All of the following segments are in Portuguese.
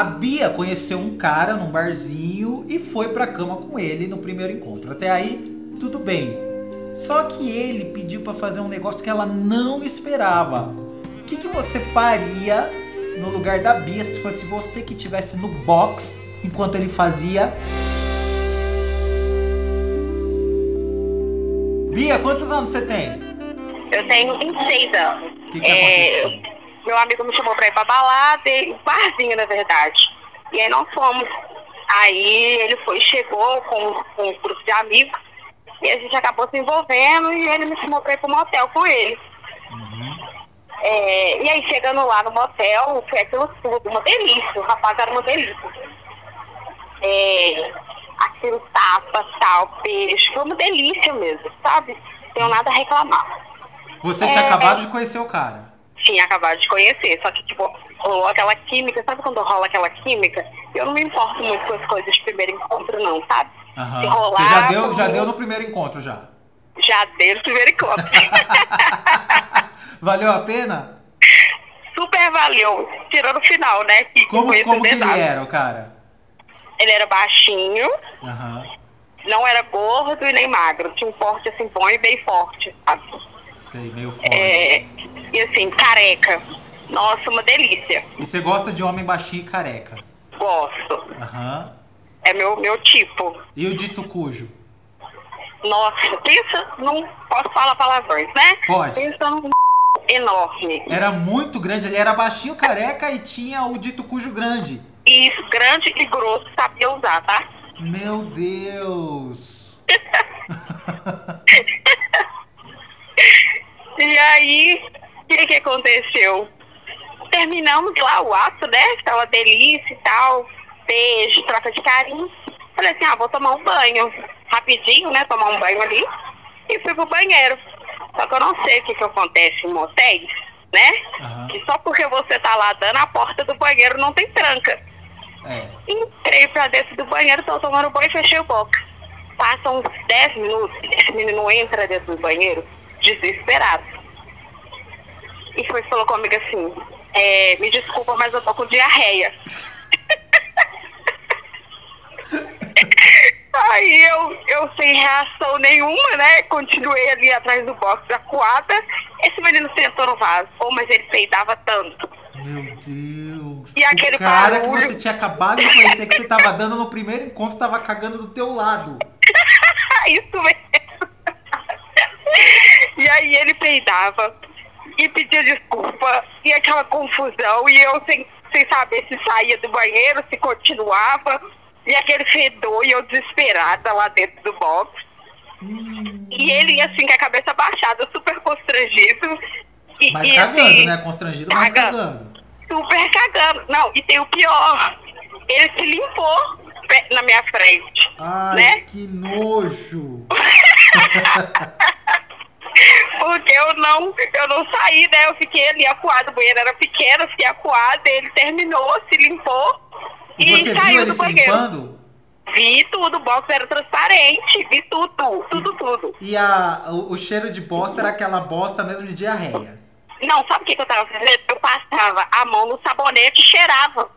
A Bia conheceu um cara num barzinho e foi pra cama com ele no primeiro encontro. Até aí, tudo bem. Só que ele pediu pra fazer um negócio que ela não esperava. O que, que você faria no lugar da Bia se fosse você que estivesse no box enquanto ele fazia? Bia, quantos anos você tem? Eu tenho 26 anos. O que, que É, aconteceu? Meu amigo me chamou pra ir pra balada, e- um barzinho, na verdade. E aí nós fomos. Aí ele foi, chegou com, com um grupo de amigos, e a gente acabou se envolvendo, e ele me chamou pra ir pro motel com ele. É, e aí chegando lá no motel, foi aquilo tudo, uma delícia, o rapaz era uma delícia. É, aquilo tapa, tal, beijo, foi uma delícia mesmo, sabe? Tenho nada a reclamar. Você tinha é- acabado de conhecer o cara. Tinha acabado de conhecer, só que, tipo, rolou aquela química, sabe quando rola aquela química? Eu não me importo muito com as coisas de primeiro encontro, não, sabe? Aham. Se rolar, Você já deu, já deu no primeiro encontro já. Já dei no primeiro encontro. Valeu a pena? Super valeu, tirando o final, né? Que Como, como que ele era, o cara? Ele era baixinho, Aham. não era gordo e nem magro. Tinha um porte assim bom e bem forte, sabe? Sei, meio forte. É, e assim, careca. Nossa, uma delícia. E você gosta de homem baixinho e careca? Gosto. Aham. É meu, meu tipo. E o dito cujo? Nossa, pensa num. Posso falar palavrões, né? Pode. Pensa num enorme. Era muito grande, ele era baixinho, careca e tinha o dito cujo grande. Isso, grande e grosso, sabia usar, tá? Meu Deus! E aí, o que que aconteceu? Terminamos lá o ato, né? Tava delícia e tal. Beijo, troca de carinho. Falei assim, ah, vou tomar um banho. Rapidinho, né? Tomar um banho ali. E fui pro banheiro. Só que eu não sei o que que acontece em motéis, né? Aham. Que só porque você tá lá dando, a porta do banheiro não tem tranca. É. Entrei pra dentro do banheiro, tô tomando banho e fechei o box. Passam uns 10 minutos, esse menino entra dentro do banheiro, desesperado. E foi falou comigo assim, é, me desculpa, mas eu tô com diarreia. Aí eu, eu sem reação nenhuma, né? Continuei ali atrás do box acuada. Esse menino sentou no vaso. Pô, mas ele peidava tanto. Meu Deus. E aquele o cara barulho? que você tinha acabado de conhecer, que você tava dando no primeiro encontro, tava cagando do teu lado. Isso mesmo. E aí ele peidava e pedia desculpa e aquela confusão e eu sem, sem saber se saía do banheiro, se continuava e aquele fedor e eu desesperada lá dentro do box. E ele assim com a cabeça baixada, super constrangido. E, Mas e, cagando, assim, né? Constrangido, mas cagando. cagando. super cagando. Não, e tem o pior. Ele se limpou na minha frente. Ai, Né? que nojo. Porque eu não, eu não saí, né? Eu fiquei ali acuada, o banheiro era pequeno, eu fiquei acuada, ele terminou, se limpou E e, você saiu do banheiro. limpando? Vi tudo, o box era transparente, vi tudo, tudo, tudo. E a, o, o cheiro de bosta era aquela bosta mesmo de diarreia. Não, sabe o que, que eu tava fazendo? Eu passava a mão no sabonete e cheirava.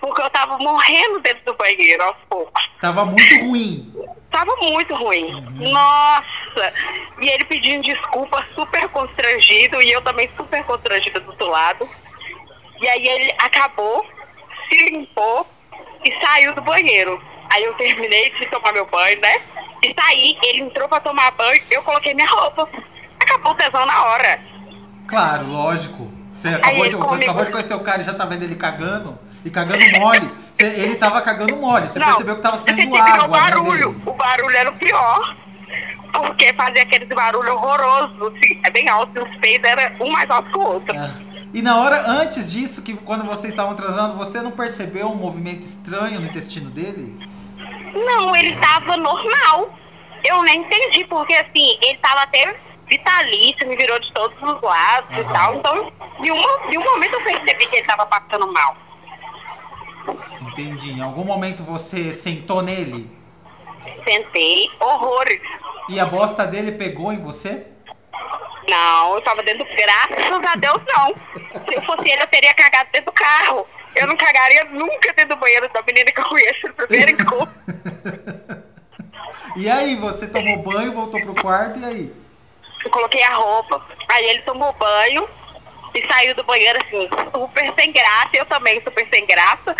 Porque eu tava morrendo dentro do banheiro aos poucos. Tava muito ruim. Tava muito ruim. Nossa! E ele pedindo desculpa, super constrangido, e eu também super constrangida do outro lado. E aí ele acabou, se limpou e saiu do banheiro. Aí eu terminei de tomar meu banho, né? E saí, ele entrou pra tomar banho, eu coloquei minha roupa. Acabou o tesão na hora. Claro, lógico. Você acabou, de, comigo- acabou de conhecer o cara e já tá vendo ele cagando. E cagando mole. Ele tava cagando mole. Você Não, percebeu que tava saindo água. o né, barulho. O barulho era o pior. Porque fazia aqueles barulhos horrorosos. assim, É bem alto, e os peitos eram um mais alto que o outro. É. E na hora, antes disso, que quando vocês estavam transando, você não percebeu um movimento estranho no intestino dele? Não, ele tava normal. Eu nem entendi, porque assim, ele tava até vitalício, me virou de todos os lados e Aham. tal. Então, em, uma, em um momento eu percebi que ele tava passando mal. Entendi. Em algum momento você sentou nele Sentei, horrores. E a bosta dele pegou em você? Não, eu tava dentro, graças a Deus não. Se eu fosse ele, eu teria cagado dentro do carro. Eu não cagaria nunca dentro do banheiro da menina que eu conheço no primeiro encontro. E aí, você tomou banho, voltou pro quarto e aí? Eu coloquei a roupa. Aí ele tomou banho e saiu do banheiro assim, super sem graça. Eu também super sem graça.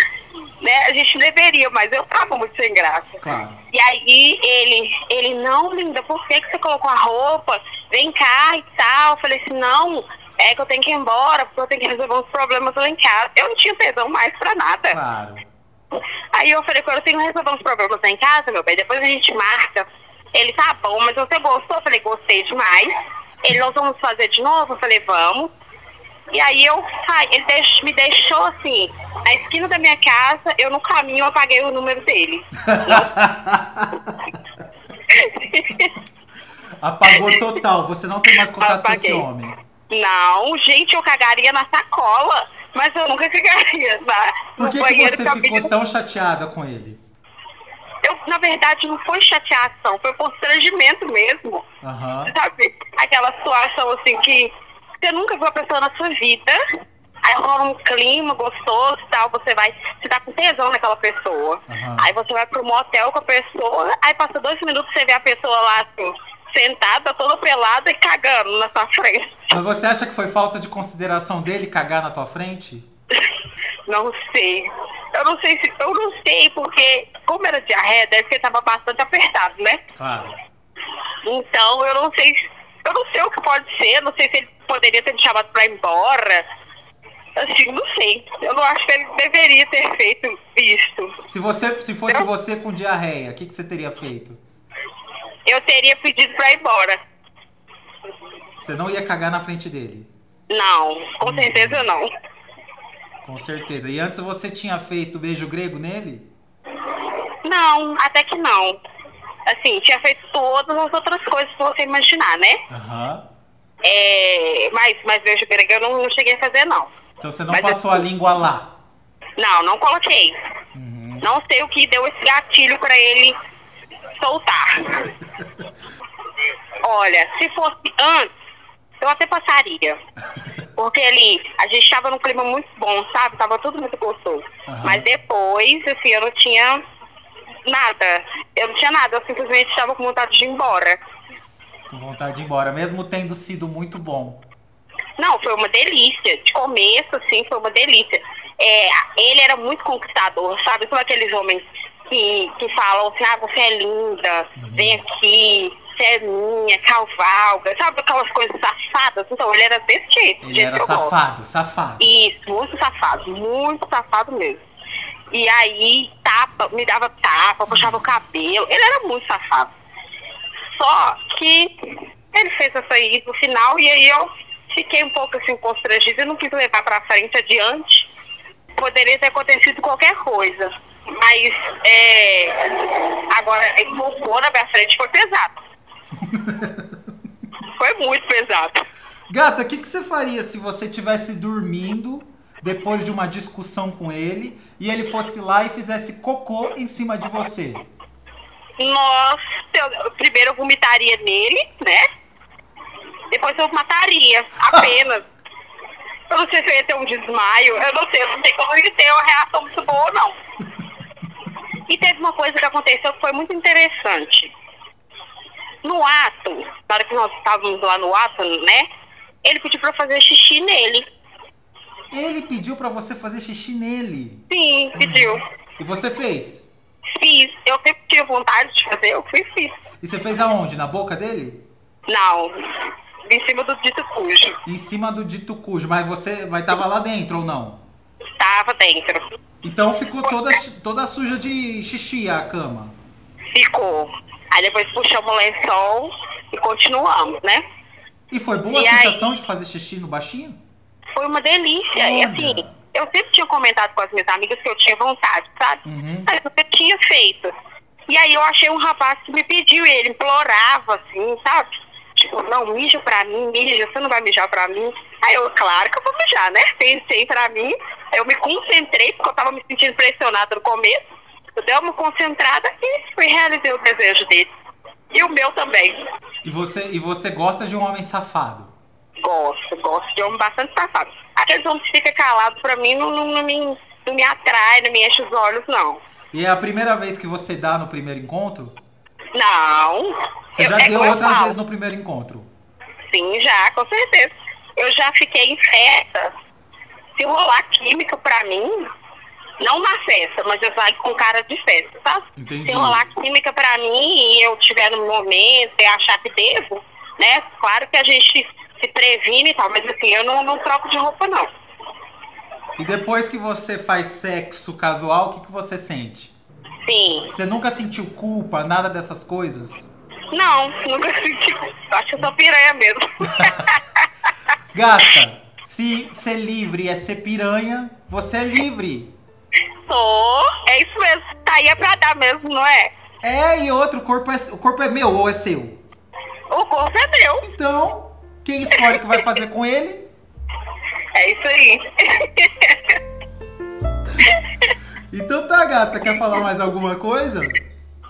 Né? A gente deveria, mas eu tava muito sem graça. Claro. E aí ele, ele, não, linda, por que, que você colocou a roupa? Vem cá e tal. Eu falei assim, não, é que eu tenho que ir embora, porque eu tenho que resolver uns problemas lá em casa. Eu não tinha tesão mais pra nada. Claro. Aí eu falei, quando eu tenho que resolver uns problemas lá em casa, meu bem, depois a gente marca. Ele, tá bom, mas você gostou? Eu falei, gostei demais. Ele, nós vamos fazer de novo? Eu falei, vamos. E aí eu saí, ele deix, me deixou assim, na esquina da minha casa, eu no caminho apaguei o número dele. Apagou total, você não tem mais contato com esse homem. Não, gente, eu cagaria na sacola, mas eu nunca cagaria na, Por que, que você ficou pedi- tão chateada com ele? Eu, na verdade, não foi chateação, foi constrangimento mesmo. Aham. Sabe? Aquela situação assim que você nunca viu a pessoa na sua vida. Aí rola um clima gostoso e tal, você vai, você tá com tesão naquela pessoa. Aham. Aí você vai pro motel com a pessoa, aí passa dois minutos você vê a pessoa lá assim, sentada, toda pelada e cagando na sua frente. Mas você acha que foi falta de consideração dele cagar na tua frente? Não sei. Eu não sei se. Eu não sei, porque como era diarreia, deve que tava bastante apertado, né? Claro. Então eu não sei. se- Eu não sei o que pode ser, não sei se ele poderia ter me chamado pra ir embora. Assim, não sei. Eu não acho que ele deveria ter feito isso. Se você, se fosse Eu- você com diarreia, o que, que você teria feito? Eu teria pedido pra ir embora. Você não ia cagar na frente dele. Não, com certeza não. Com certeza. E antes você tinha feito beijo grego nele? Não, até que não. Assim, tinha feito todas as outras coisas que você imaginar, né? Aham. É, mas, mas beijo grego eu não, não cheguei a fazer, não. Então você não Mas passou assim- a língua lá. Não, não coloquei. Uhum. Não sei o que deu esse gatilho pra ele soltar. Olha, se fosse antes, eu até passaria. Porque ali, a gente tava num clima muito bom, sabe? Tava tudo muito gostoso. Aham. Mas depois, assim, eu não tinha nada. Eu não tinha nada, eu simplesmente estava com vontade de ir embora. Com vontade de ir embora, mesmo tendo sido muito bom. Não, foi uma delícia. De começo, assim, foi uma delícia. É, ele era muito conquistador, sabe? São aqueles homens que, que falam assim, ah, você é linda, vem aqui, você é minha, cavalga, sabe aquelas coisas safadas? Então, ele era desse jeito. Ele era eu gosto. safado, safado. Isso, muito safado, muito safado mesmo. E aí, tapa, me dava tapa, puxava o cabelo. Ele era muito safado. Só que ele fez essa aí no final e aí eu fiquei um pouco assim constrangida e não quis levar pra frente adiante. Poderia ter acontecido qualquer coisa. Mas é, agora voltou na minha frente foi pesado. foi muito pesado. Gata, o que, que você faria se você estivesse dormindo depois de uma discussão com ele e ele fosse lá e fizesse cocô em cima de você? Nossa, eu, primeiro eu vomitaria nele, né? Depois eu mataria, apenas. eu não sei se eu ia ter um desmaio, eu não sei, eu não sei como ia ter uma reação muito boa, não. E teve uma coisa que aconteceu que foi muito interessante. No ato, na hora que nós estávamos lá no ato, né? Ele pediu pra eu fazer xixi nele. Ele pediu pra você fazer xixi nele. Sim, pediu. E você fez? Fiz. Eu sempre tive vontade de fazer, eu fui e fiz. E você fez aonde? Na boca dele? Não, em cima do dito cujo. Em cima do dito cujo, mas você mas tava lá dentro ou não? Estava dentro. Então ficou toda, toda suja de xixi a cama. Ficou. Aí depois puxamos o lençol e continuamos, né? E foi boa E a aí? sensação de fazer xixi no baixinho? Foi uma delícia. E Olha. assim, eu sempre tinha comentado com as minhas amigas que eu tinha vontade, sabe? Uhum. Mas eu tinha feito. E aí eu achei um rapaz que me pediu, ele implorava, assim, sabe? Tipo, não, mija pra mim, mija, você não vai mijar pra mim. Aí eu, claro que eu vou mijar, né? Pensei pra mim, eu me concentrei, porque eu tava me sentindo pressionada no começo. Eu dei uma concentrada e fui realizei o desejo dele. E o meu também. E você, e você gosta de um homem safado? Gosto, gosto de homem bastante safado. Aqueles homens que ficam calados, pra mim, não, não, não me, não me atrai, não me enche os olhos, não. E é a primeira vez que você dá no primeiro encontro? Não. Você Eu- já é deu outras vezes no primeiro encontro? Sim, já, com certeza. Eu já fiquei em festa. Se rolar química pra mim, não na festa, mas eu saio com cara de festa, sabe? Entendi. Se rolar química pra mim e eu tiver no momento e achar que devo, né? Claro que a gente se previne e tal, mas assim, eu não, não troco de roupa, não. E depois que você faz sexo casual, o que, que você sente? Sim. Você nunca sentiu culpa, nada dessas coisas? Não, nunca senti. Acho que eu sou piranha mesmo. Gata, se ser livre é ser piranha, você é livre. sou. É isso mesmo. Tá aí é pra dar mesmo, não é? É, e outro, o corpo é, o corpo é meu ou é seu? O corpo é meu. Então, quem escolhe o que vai fazer com ele? É isso aí. Então tá, gata, quer falar mais alguma coisa?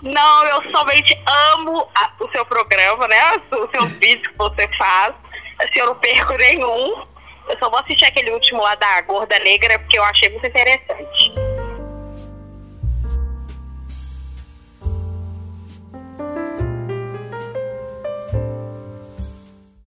Não, eu somente amo a- o seu programa, né? Os seus vídeos que você faz. Assim, eu não perco nenhum. Eu só vou assistir aquele último lá da Gorda Negra porque eu achei muito interessante.